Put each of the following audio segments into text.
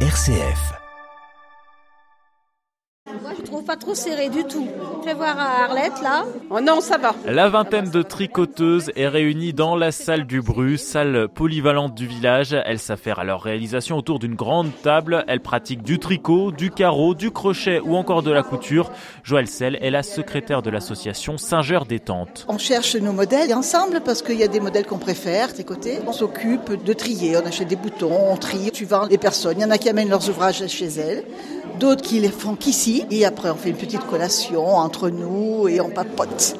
RCF. Je trouve pas trop serré du tout. Je vais voir à Arlette, là. Oh non, ça va. La vingtaine de tricoteuses est réunie dans la salle du Bru, salle polyvalente du village. Elles s'affairent à leur réalisation autour d'une grande table. Elles pratiquent du tricot, du carreau, du crochet ou encore de la couture. Joëlle Sel est la secrétaire de l'association Saint-Geur-Détente. On cherche nos modèles ensemble parce qu'il y a des modèles qu'on préfère, tricoter. On s'occupe de trier, on achète des boutons, on trie, suivant les personnes. Il y en a qui amènent leurs ouvrages chez elles, d'autres qui les font qu'ici. Et après, on fait une petite collation entre nous et on papote.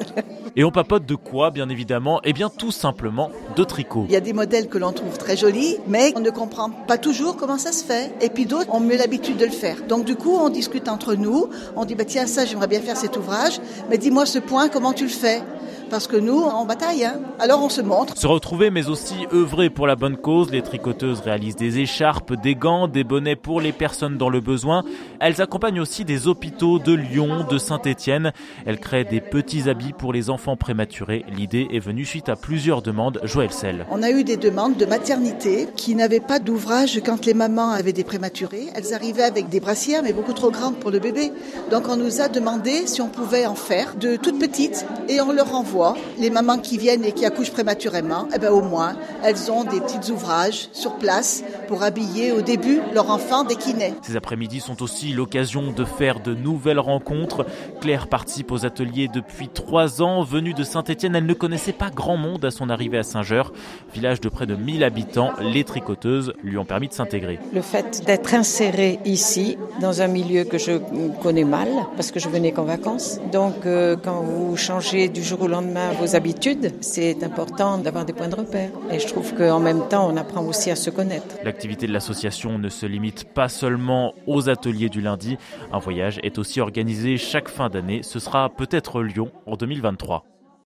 Et on papote de quoi, bien évidemment? Eh bien, tout simplement de tricot. Il y a des modèles que l'on trouve très jolis, mais on ne comprend pas toujours comment ça se fait. Et puis d'autres ont mieux l'habitude de le faire. Donc du coup, on discute entre nous. On dit, bah, tiens, ça, j'aimerais bien faire cet ouvrage. Mais dis-moi ce point, comment tu le fais? Parce que nous, on bataille, hein. alors on se montre. Se retrouver, mais aussi œuvrer pour la bonne cause. Les tricoteuses réalisent des écharpes, des gants, des bonnets pour les personnes dans le besoin. Elles accompagnent aussi des hôpitaux de Lyon, de Saint-Étienne. Elles créent des petits habits pour les enfants prématurés. L'idée est venue suite à plusieurs demandes. Joël Sel. On a eu des demandes de maternité qui n'avaient pas d'ouvrage quand les mamans avaient des prématurés. Elles arrivaient avec des brassières, mais beaucoup trop grandes pour le bébé. Donc on nous a demandé si on pouvait en faire de toutes petites et on leur envoie les mamans qui viennent et qui accouchent prématurément, eh ben au moins, elles ont des petits ouvrages sur place pour habiller au début leur enfant dès qu'il naît. Ces après-midi sont aussi l'occasion de faire de nouvelles rencontres. Claire participe aux ateliers depuis trois ans. Venue de Saint-Etienne, elle ne connaissait pas grand monde à son arrivée à Saint-Geur. Village de près de 1000 habitants, les tricoteuses lui ont permis de s'intégrer. Le fait d'être insérée ici, dans un milieu que je connais mal, parce que je venais qu'en vacances. Donc, euh, quand vous changez du jour au vos habitudes, c'est important d'avoir des points de repère. Et je trouve qu'en même temps, on apprend aussi à se connaître. L'activité de l'association ne se limite pas seulement aux ateliers du lundi. Un voyage est aussi organisé chaque fin d'année. Ce sera peut-être Lyon en 2023.